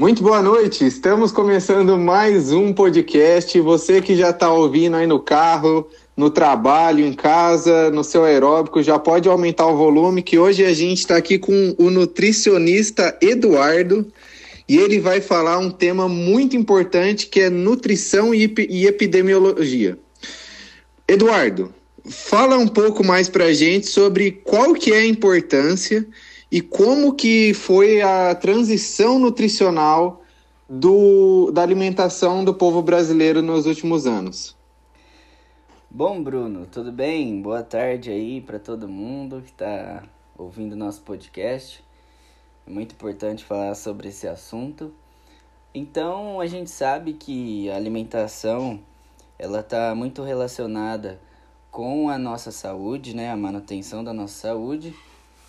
Muito boa noite, estamos começando mais um podcast. Você que já está ouvindo aí no carro, no trabalho, em casa, no seu aeróbico, já pode aumentar o volume, que hoje a gente está aqui com o nutricionista Eduardo e ele vai falar um tema muito importante que é nutrição e, epidemiologia. Eduardo, fala um pouco mais para a gente sobre qual que é a importância e como que foi a transição nutricional do, da alimentação do povo brasileiro nos últimos anos. Bom, Bruno, tudo bem? Boa tarde aí para todo mundo que está ouvindo nosso podcast. É muito importante falar sobre esse assunto. Então, a gente sabe que a alimentação ela está muito relacionada com a nossa saúde, né, a manutenção da nossa saúde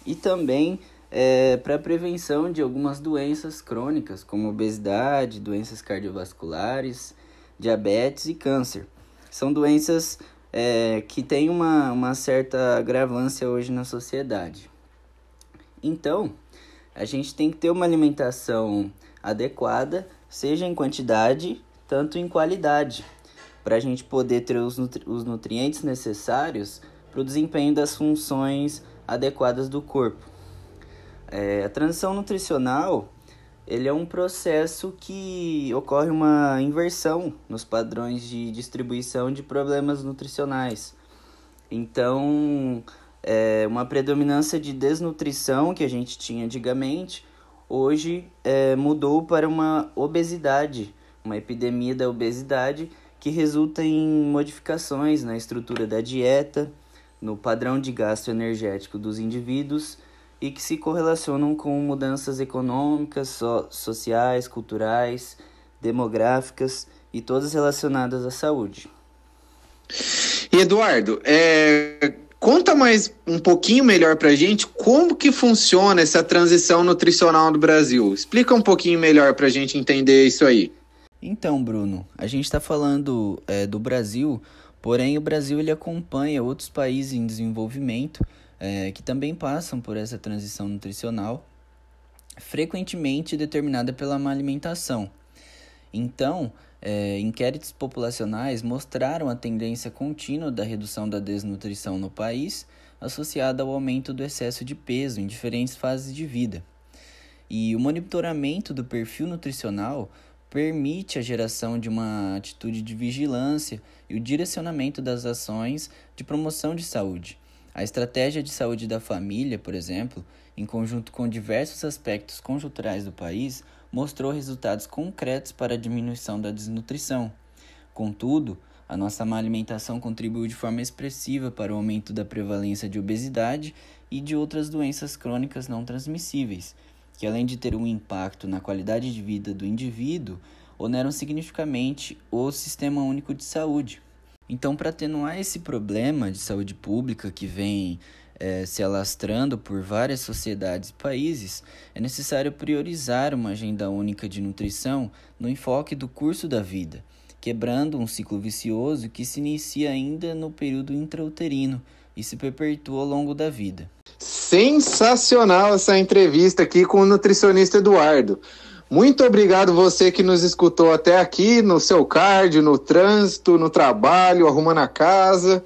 e também é, para prevenção de algumas doenças crônicas, como obesidade, doenças cardiovasculares, diabetes e câncer. São doenças é, que têm uma, uma certa agravância hoje na sociedade. Então, a gente tem que ter uma alimentação adequada, seja em quantidade, tanto em qualidade, para a gente poder ter os, nutri os nutrientes necessários para o desempenho das funções adequadas do corpo. É, a transição nutricional ele é um processo que ocorre uma inversão nos padrões de distribuição de problemas nutricionais. Então, é, uma predominância de desnutrição que a gente tinha antigamente, hoje é, mudou para uma obesidade, uma epidemia da obesidade que resulta em modificações na estrutura da dieta, no padrão de gasto energético dos indivíduos e que se correlacionam com mudanças econômicas, so sociais, culturais, demográficas e todas relacionadas à saúde. E Eduardo, é, conta mais um pouquinho melhor para a gente como que funciona essa transição nutricional no Brasil. Explica um pouquinho melhor para a gente entender isso aí. Então, Bruno, a gente está falando é, do Brasil Porém, o Brasil ele acompanha outros países em desenvolvimento é, que também passam por essa transição nutricional, frequentemente determinada pela má alimentação. Então, é, inquéritos populacionais mostraram a tendência contínua da redução da desnutrição no país, associada ao aumento do excesso de peso em diferentes fases de vida. E o monitoramento do perfil nutricional permite a geração de uma atitude de vigilância e o direcionamento das ações de promoção de saúde. A estratégia de saúde da família, por exemplo, em conjunto com diversos aspectos conjunturais do país, mostrou resultados concretos para a diminuição da desnutrição. Contudo, a nossa má alimentação contribuiu de forma expressiva para o aumento da prevalência de obesidade e de outras doenças crônicas não transmissíveis, que além de ter um impacto na qualidade de vida do indivíduo, oneram significativamente o Sistema Único de Saúde. Então, para atenuar esse problema de saúde pública que vem é, se alastrando por várias sociedades e países, é necessário priorizar uma agenda única de nutrição no enfoque do curso da vida, quebrando um ciclo vicioso que se inicia ainda no período intrauterino e se perpetua ao longo da vida. Sensacional essa entrevista aqui com o nutricionista Eduardo. Muito obrigado você que nos escutou até aqui no seu cardio, no trânsito, no trabalho, arrumando a casa.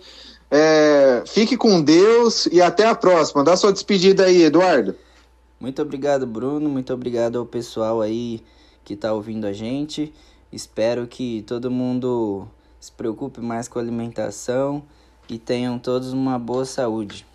É, fique com Deus e até a próxima. Dá sua despedida aí, Eduardo. Muito obrigado, Bruno. Muito obrigado ao pessoal aí que está ouvindo a gente. Espero que todo mundo se preocupe mais com a alimentação e tenham todos uma boa saúde.